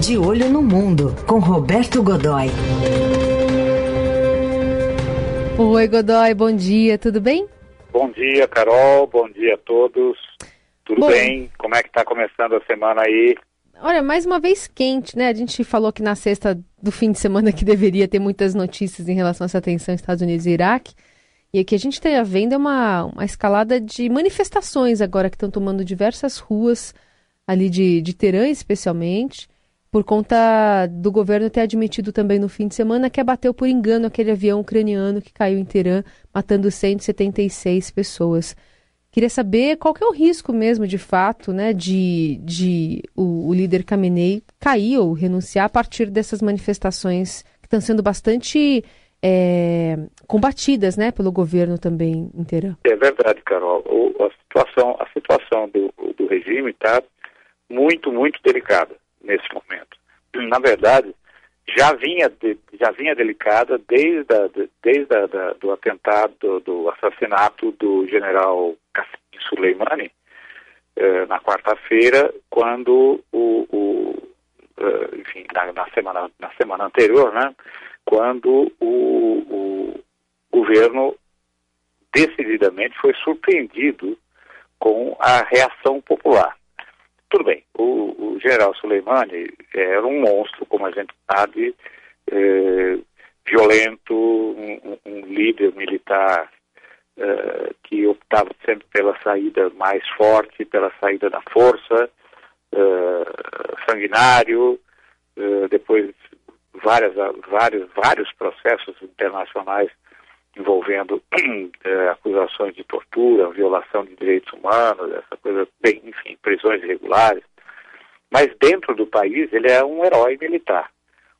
De Olho no Mundo, com Roberto Godoy. Oi, Godoy, bom dia, tudo bem? Bom dia, Carol, bom dia a todos. Tudo Bom. bem? Como é que está começando a semana aí? Olha, mais uma vez quente, né? A gente falou que na sexta do fim de semana que deveria ter muitas notícias em relação a essa tensão Estados Unidos e Iraque. E aqui a gente está vendo uma, uma escalada de manifestações agora que estão tomando diversas ruas ali de, de Teherã, especialmente, por conta do governo ter admitido também no fim de semana que abateu por engano aquele avião ucraniano que caiu em Teherã, matando 176 pessoas. Queria saber qual que é o risco mesmo, de fato, né, de, de o, o líder Khamenei cair ou renunciar a partir dessas manifestações que estão sendo bastante é, combatidas, né, pelo governo também em Teherã. É verdade, Carol. O, a situação, a situação do, do regime está muito, muito delicada nesse momento. Na verdade, já vinha, de, já vinha delicada desde, a, de, desde a, da, do atentado, do, do, assassinato do general Qasem Soleimani, eh, na quarta-feira, quando o, o eh, enfim, na, na, semana, na semana anterior, né, quando o, o governo decididamente foi surpreendido com a reação popular. Tudo bem, o, o general Soleimani era um monstro, como a gente sabe, eh, violento, um, um, líder militar eh, que optava sempre pela saída mais forte, pela saída da força, eh, sanguinário, depois várias, vários, vários processos internacionais envolvendo é, acusações de tortura, violação de direitos humanos, essa coisa, bem, enfim, prisões irregulares. Mas dentro do país ele é um herói militar.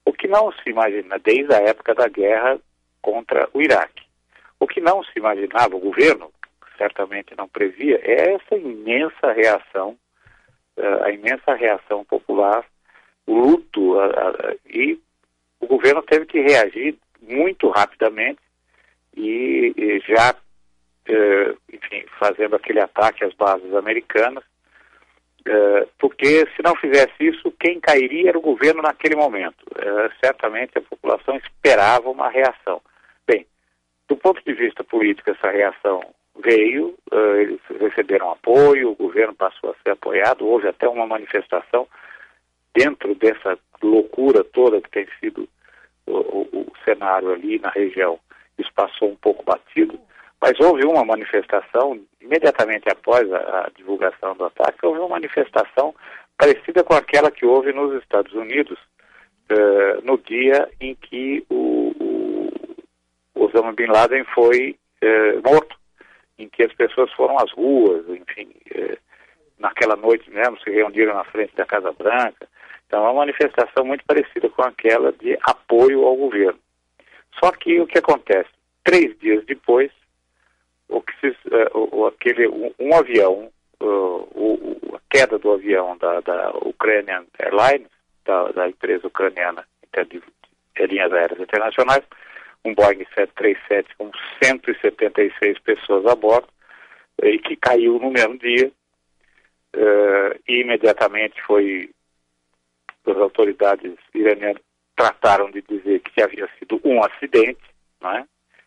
O que não se imagina desde a época da guerra contra o Iraque. O que não se imaginava, o governo certamente não previa, é essa imensa reação, uh, a imensa reação popular, o luto, uh, uh, e o governo teve que reagir muito rapidamente e, e já, eh, enfim, fazendo aquele ataque às bases americanas, eh, porque se não fizesse isso, quem cairia era o governo naquele momento. Eh, certamente a população esperava uma reação. Bem, do ponto de vista político, essa reação veio, eles receberam apoio, o governo passou a ser apoiado, houve até uma manifestação dentro dessa loucura toda que tem sido o, o, o cenário ali na região passou um pouco batido, mas houve uma manifestação, imediatamente após a, a, divulgação do ataque, houve uma manifestação parecida com aquela que houve nos Estados Unidos uh, no dia em que o, o Osama Bin Laden foi uh, morto, em que as pessoas foram às ruas, enfim, uh, naquela noite mesmo se reuniram na frente da Casa Branca. Então, é uma manifestação muito parecida com aquela de apoio ao governo. Só que o que acontece? Três dias depois, o que se, uh, o, aquele, um, um avião, uh, o, a queda do avião da, da Ukrainian Airlines, da, da empresa ucraniana de, de linhas aéreas internacionais, um Boeing 737 com 176 pessoas a bordo, e que caiu no mesmo dia, uh, e imediatamente foi, as autoridades iranianas trataram de dizer que havia sido um acidente, não é?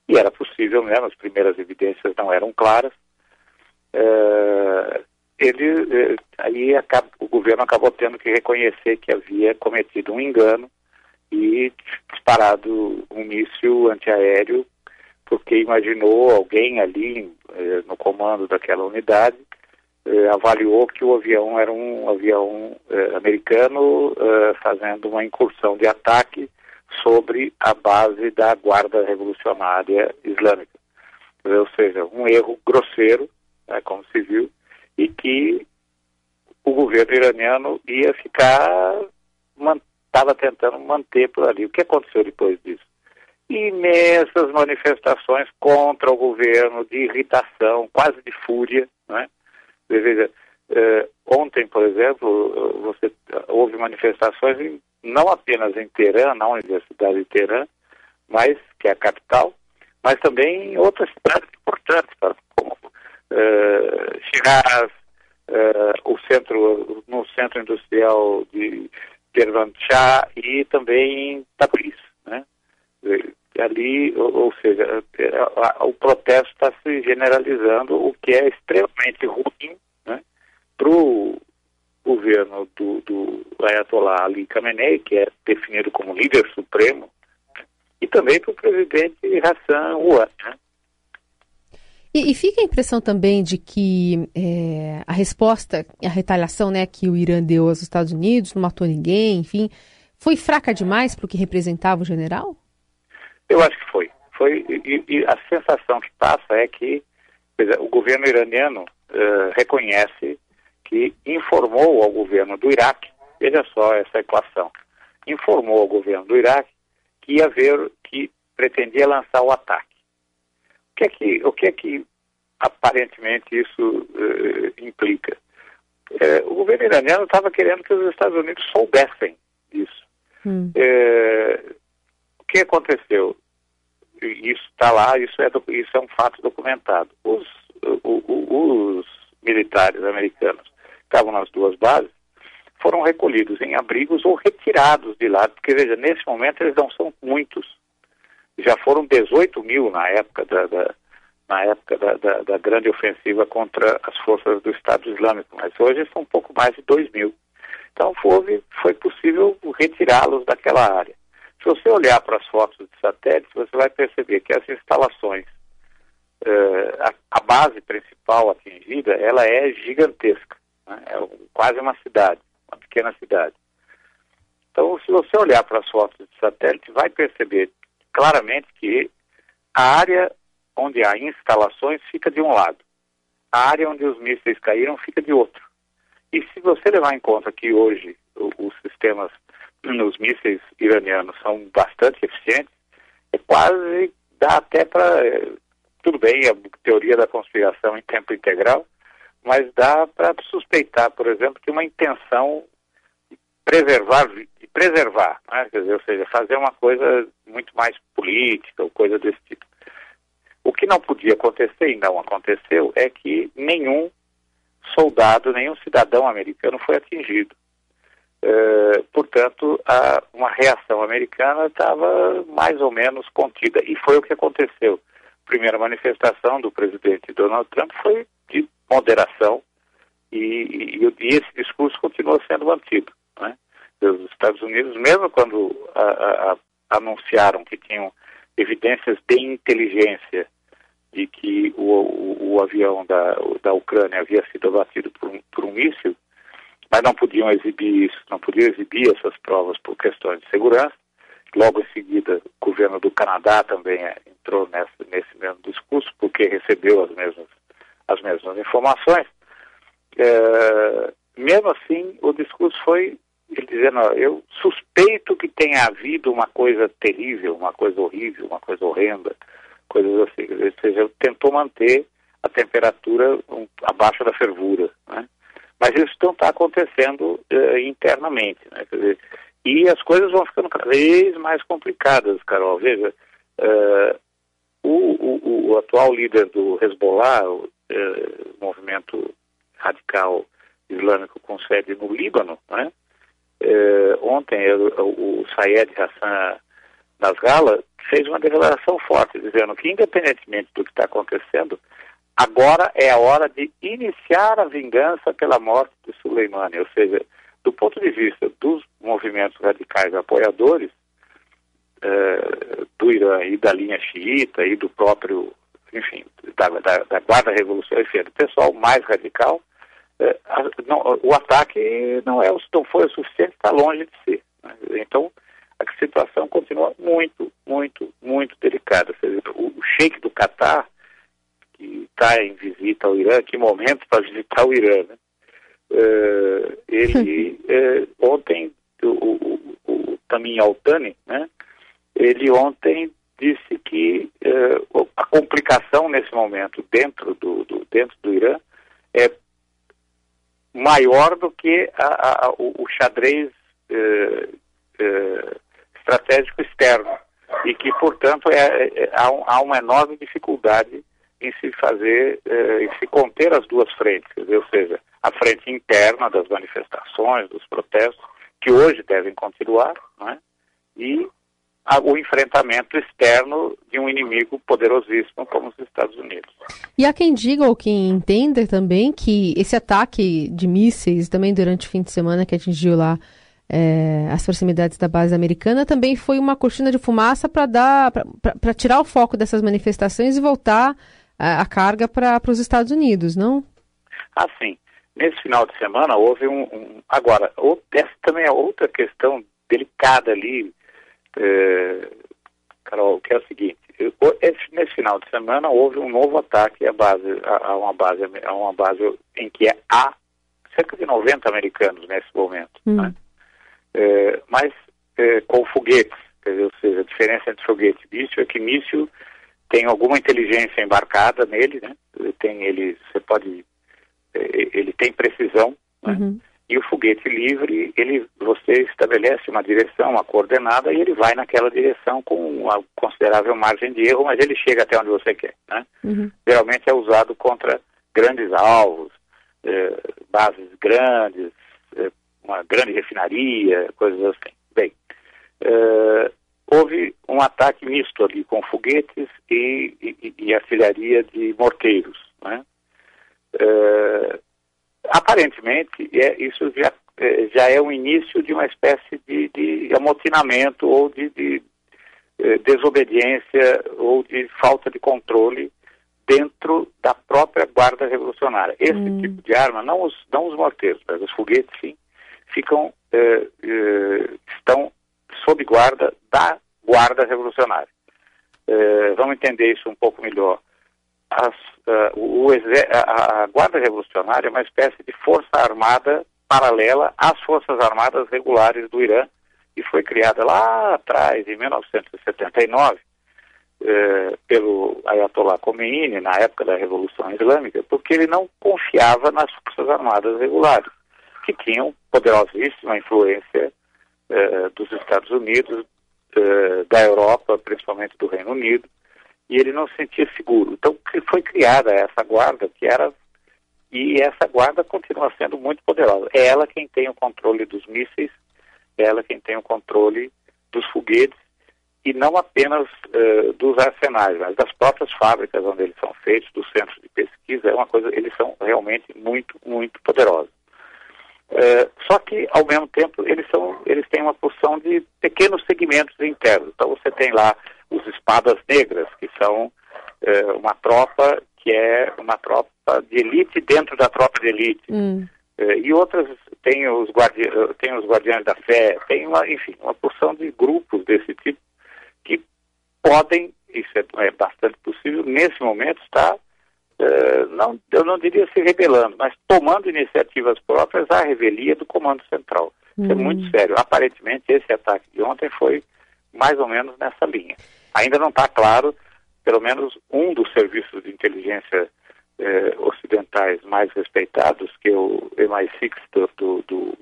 E era possível mesmo, as primeiras evidências não eram claras. Uh, ele, uh, aí acaba, o governo acabou tendo que reconhecer que havia cometido um engano e disparado um míssil antiaéreo, porque imaginou alguém ali uh, no comando daquela unidade avaliou que o avião era um avião americano fazendo uma incursão de ataque sobre a base da Guarda Revolucionária Islâmica. Ou seja, um erro grosseiro, né, como se viu, e que o governo iraniano ia ficar, estava tentando manter por ali. O que aconteceu depois disso? Imensas manifestações contra o governo, de irritação, quase de fúria, né? Veja, eh, ontem, por exemplo, você, houve manifestações em, não apenas em Teherã, na Universidade de Teherã, mas que é a capital, mas também em outras cidades importantes, como uh, Shiraz, uh, o centro, no centro industrial de, Kervanchá e também em Tabriz. Né? Ali, ou, ou seja, o protesto está se generalizando, o que é extremamente ruim né, para o governo do, do Ayatollah Ali Khamenei, que é definido como líder supremo, e também para o presidente Hassan Rouhani. Né? E, e, fica a impressão também de que é, a resposta, a retaliação né, que o Irã deu aos Estados Unidos, não matou ninguém, enfim, foi fraca demais para o que representava o general? Eu acho que foi. foi e, e a sensação que passa é que dizer, o governo iraniano uh, reconhece que informou ao governo do Iraque, veja só essa equação, informou ao governo do Iraque que ia ver, que pretendia lançar o ataque que é que, o que é que aparentemente isso uh, implica? É, o governo iraniano estava querendo que os Estados Unidos soubessem disso. Hum. É, o que aconteceu? Isso está lá, isso é, isso é um fato documentado. Os, o, o, os militares americanos estavam nas duas bases foram recolhidos em abrigos ou retirados de lá, porque veja, nesse momento eles não são muitos já foram 18 mil na época da, da na época da, da, da, grande ofensiva contra as forças do Estado Islâmico, mas hoje são um pouco mais de 2 mil. Então foi, foi possível retirá-los daquela área. Se você olhar para as fotos de satélite, você vai perceber que as instalações, uh, a, a, base principal atingida, ela é gigantesca, né? é quase uma cidade, uma pequena cidade. Então, se você olhar para as fotos de satélite, vai perceber claramente que a área onde há instalações fica de um lado, a área onde os mísseis caíram fica de outro. E se você levar em conta que hoje os sistemas nos mísseis iranianos são bastante eficientes, é quase dá até para eh, tudo bem a teoria da conspiração em tempo integral, mas dá para suspeitar, por exemplo, de uma intenção de preservar preservar, né? dizer, ou seja, fazer uma coisa muito mais política ou coisa desse tipo. O que não podia acontecer e não aconteceu é que nenhum soldado, nenhum cidadão americano foi atingido. Uh, portanto, a, uma reação americana estava mais ou menos contida. E foi o que aconteceu. A primeira manifestação do presidente Donald Trump foi de moderação e, e, e esse discurso continua sendo mantido. Né? dos Estados Unidos, mesmo quando a, a, anunciaram que tinham evidências de inteligência de que o, o, o, avião da, da Ucrânia havia sido abatido por um, por um míssil, mas não podiam exibir isso, não podiam exibir essas provas por questões de segurança. Logo em seguida, o governo do Canadá também entrou nessa, nesse mesmo discurso, porque recebeu as mesmas, as mesmas informações. É, mesmo assim, o discurso foi ele dizendo, eu suspeito que tenha havido uma coisa terrível, uma coisa horrível, uma coisa horrenda, coisas assim. Ou seja, tentou manter a temperatura um, abaixo da fervura. Né? Mas isso não está acontecendo uh, internamente. Né? Dizer, e as coisas vão ficando cada vez mais complicadas, Carol. Veja, uh, o, o, o, atual líder do Hezbollah, o uh, movimento radical islâmico com sede no Líbano, né? eh, ontem o, o Sayed Hassan Nasrallah fez uma declaração forte, dizendo que independentemente do que está acontecendo, agora é a hora de iniciar a vingança pela morte de Soleimani, ou seja, do ponto de vista dos movimentos radicais apoiadores eh, do Irã e da linha xiita e do próprio, enfim, da, da, da Guarda Revolucionária, enfim, do pessoal mais radical, é, não, o ataque não, é, não foi o suficiente, está longe de ser. Né? Então, a situação continua muito, muito, muito delicada. Seja, o, o sheik do Catar, que está em visita ao Irã, que momento para visitar o Irã, né? Uh, ele, uh, ontem, o, o, o Tamin Altani, né? ele ontem a complicação nesse momento dentro do, do, dentro do Irã é maior do que a, a, o, o, xadrez eh, eh, estratégico externo e que, portanto, é, é, há, há, uma enorme dificuldade em se fazer, eh, em se conter as duas frentes, dizer, ou seja, a frente interna das manifestações, dos protestos que hoje devem continuar, né? e o enfrentamento externo de um inimigo poderosíssimo como os Estados Unidos. E há quem diga ou quem entenda também que esse ataque de mísseis, também durante o fim de semana que atingiu lá é, as proximidades da base americana, também foi uma cortina de fumaça para dar para tirar o foco dessas manifestações e voltar a, a carga para os Estados Unidos, não? Ah, sim. Nesse final de semana houve um. um agora, essa também é outra questão delicada ali, Carol, que é o seguinte: esse, nesse final de semana houve um novo ataque à base, a, a, uma base, a uma base em que há cerca de 90 americanos nesse momento, hum. né? é, mas é, com foguetes, quer dizer, ou seja, a diferença entre foguete e míssil é que míssil tem alguma inteligência embarcada nele, né? Tem ele, você pode, é, ele tem precisão, né? Uhum. E o foguete livre, ele, você estabelece uma direção, uma coordenada, e ele vai naquela direção com uma considerável margem de erro, mas ele chega até onde você quer. Né? Uhum. Geralmente é usado contra grandes alvos, eh, bases grandes, eh, uma grande refinaria, coisas assim. Bem, eh, houve um ataque misto ali com foguetes e, e, e artilharia de morteiros. Né? Aparentemente, é, isso já, é, já é o início de uma espécie de, de amotinamento ou de, de é, desobediência ou de falta de controle dentro da própria guarda revolucionária. Esse hum. tipo de arma, não os, não os morteiros, mas os foguetes, sim, ficam, é, é, estão sob guarda da guarda revolucionária. Vamos entender isso um pouco melhor as, uh, o, a, a Guarda Revolucionária é uma espécie de força armada paralela às Forças Armadas regulares do Irã, e foi criada lá atrás, em 1979, eh, pelo Ayatollah Khomeini, na época da Revolução Islâmica, porque ele não confiava nas Forças Armadas regulares, que tinham poderosíssima influência eh, dos Estados Unidos, da Europa, principalmente do Reino Unido, e ele não se sentia seguro. Então foi criada essa guarda que era e essa guarda continua sendo muito poderosa. É ela quem tem o controle dos mísseis, é ela quem tem o controle dos foguetes e não apenas uh, dos arsenais, mas das próprias fábricas onde eles são feitos, dos centros de pesquisa, é uma coisa, eles são realmente muito, muito poderosos. Uh, só que, ao mesmo tempo, eles, são, eles têm uma porção de pequenos segmentos internos. Então, você tem lá os espadas negras, que são é, uma tropa que é uma tropa de elite dentro da tropa de elite. Hum. É, e outras tem os, guardi tem os guardiões da fé, tem uma, enfim, uma porção de grupos desse tipo que podem, isso é, é bastante possível, nesse momento está, não, eu não diria se rebelando, mas tomando iniciativas próprias à revelia do Comando Central. Isso é muito hum. sério. Aparentemente, esse ataque de ontem foi mais ou menos nessa linha. Ainda não está claro, pelo menos um dos serviços de inteligência eh, ocidentais mais respeitados, que é o MI6 do, do, do,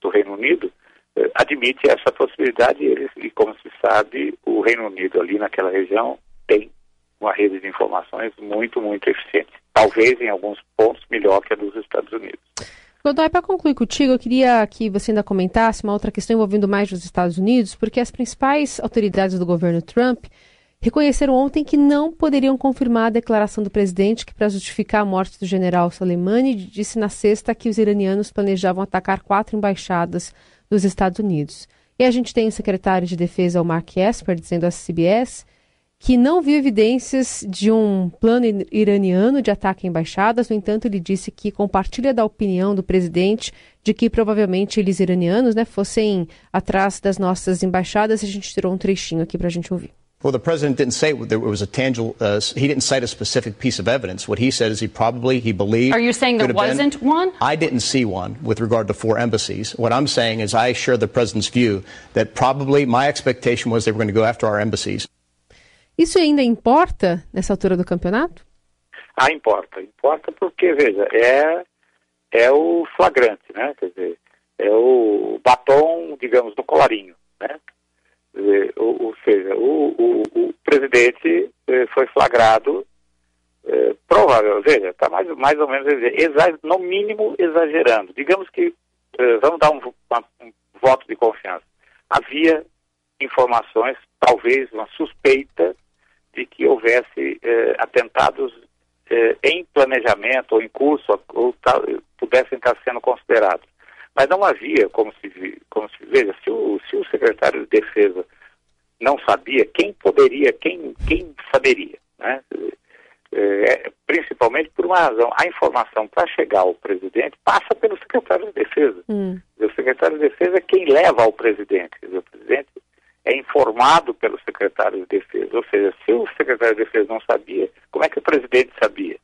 do Reino Unido, eh, admite essa possibilidade e, e, como se sabe, o Reino Unido ali naquela região tem uma rede de informações muito, muito eficiente. Talvez em alguns pontos melhor que a dos Estados Unidos. Godoy, para concluir contigo, eu queria que você ainda comentasse uma outra questão envolvendo mais os Estados Unidos, porque as principais autoridades do governo Trump reconheceram ontem que não poderiam confirmar a declaração do presidente que, para justificar a morte do general Soleimani, disse na sexta que os iranianos planejavam atacar quatro embaixadas dos Estados Unidos. E a gente tem o secretário de Defesa, o Mark Esper, dizendo à CBS que não viu evidências de um plano iraniano de ataque a embaixadas. No entanto, ele disse que compartilha da opinião do presidente de que provavelmente eles iranianos né, fossem atrás das nossas embaixadas. A gente tirou um trechinho aqui para a gente ouvir. Well, the president didn't say there was a tangible. Uh, he didn't cite a specific piece of evidence. What he said is he probably he believed. Are you saying there wasn't been, one? I didn't see one with regard to four embassies. What I'm saying is I share the president's view that probably my expectation was they were going to go after our embassies. Isso ainda importa nessa altura do campeonato? Ah, importa. Importa porque, veja, é, é o flagrante, né? Quer dizer, é o batom, digamos, do colarinho, né? Ou, seja, o, o, o presidente eh, foi flagrado, eh, provável, veja, está mais, mais ou menos, no mínimo exagerando. Digamos que, eh, vamos dar um, uma, voto de confiança? Havia informações, talvez uma suspeita de que houvesse eh, atentados eh, em planejamento ou em curso ou tal, pudessem estar sendo considerados. Mas não havia, como se, como se veja, se o, se o secretário de Defesa não sabia, quem poderia, quem, quem saberia, né? É, principalmente por uma razão. A informação para chegar ao presidente passa pelo secretário de Defesa. Hum. O secretário de Defesa é quem leva ao presidente. O presidente é informado pelo secretário de Defesa. Ou seja, se o secretário de Defesa não sabia, como é que o presidente sabia?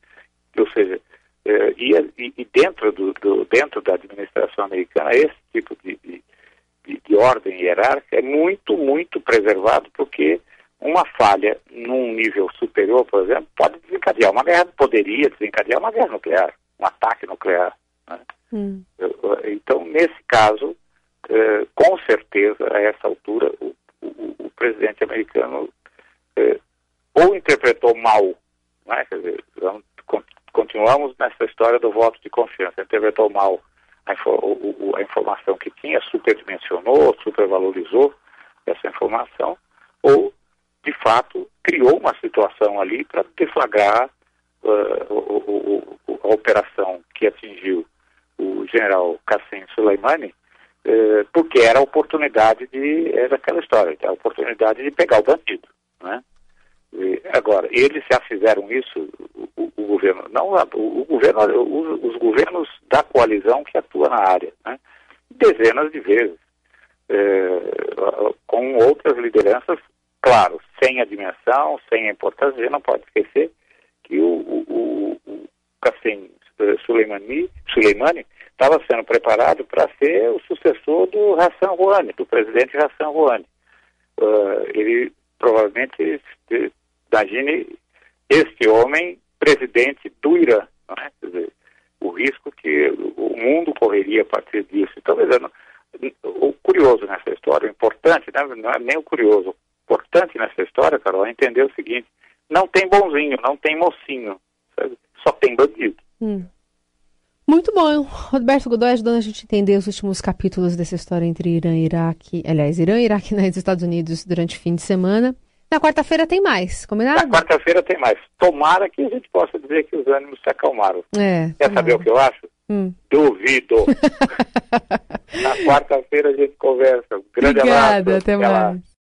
Ou seja, é, e, e, dentro, do, do, dentro da administração americana, esse tipo de, de, de, de ordem hierárquica é muito, muito preservado, porque uma falha num nível superior, por exemplo, pode desencadear uma guerra, poderia desencadear uma guerra nuclear, um ataque nuclear. Né? Hum. Então, nesse caso, eh, com certeza, a essa altura, o, o, o presidente americano eh, ou interpretou mal, né? quer dizer, vamos, continuamos nessa história do voto de confiança, interpretou mal a, a informação que tinha, superdimensionou, supervalorizou essa informação, ou de fato, criou uma situação ali para deflagrar uh, o, o, a operação que atingiu o general Qasem Soleimani, uh, porque era a oportunidade de, era aquela história, a oportunidade de pegar o bandido, né? E, agora, eles já fizeram isso, o, o governo, não o, governo, os, os, governos da coalizão que atua na área, né? dezenas de vezes, uh, com outras lideranças Claro, sem a dimensão, sem a importância, não pode esquecer que o, o, o Qasem Soleimani estava sendo preparado para ser o sucessor do Hassan Rouhani, do presidente Hassan Rouhani. Uh, ele provavelmente, imagine este homem presidente do Irã, é? dizer, o risco que o mundo correria a partir disso. Então, o curioso nessa história, o importante, né, não é nem o curioso, importante nessa história, Carol, é entender o seguinte: não tem bonzinho, não tem mocinho, sabe? só tem bandido. Hum. Muito bom. Roberto Godoy ajudando a gente a entender os últimos capítulos dessa história entre Irã e Iraque. Aliás, Irã e Iraque nos Estados Unidos durante o fim de semana. Na quarta-feira tem mais, combinado? Na quarta-feira tem mais. Tomara que a gente possa dizer que os ânimos se acalmaram. É, Quer saber o que eu acho? Hum. Duvido. Na quarta-feira a gente conversa. Um grande Obrigada, abraço. Até, até mais.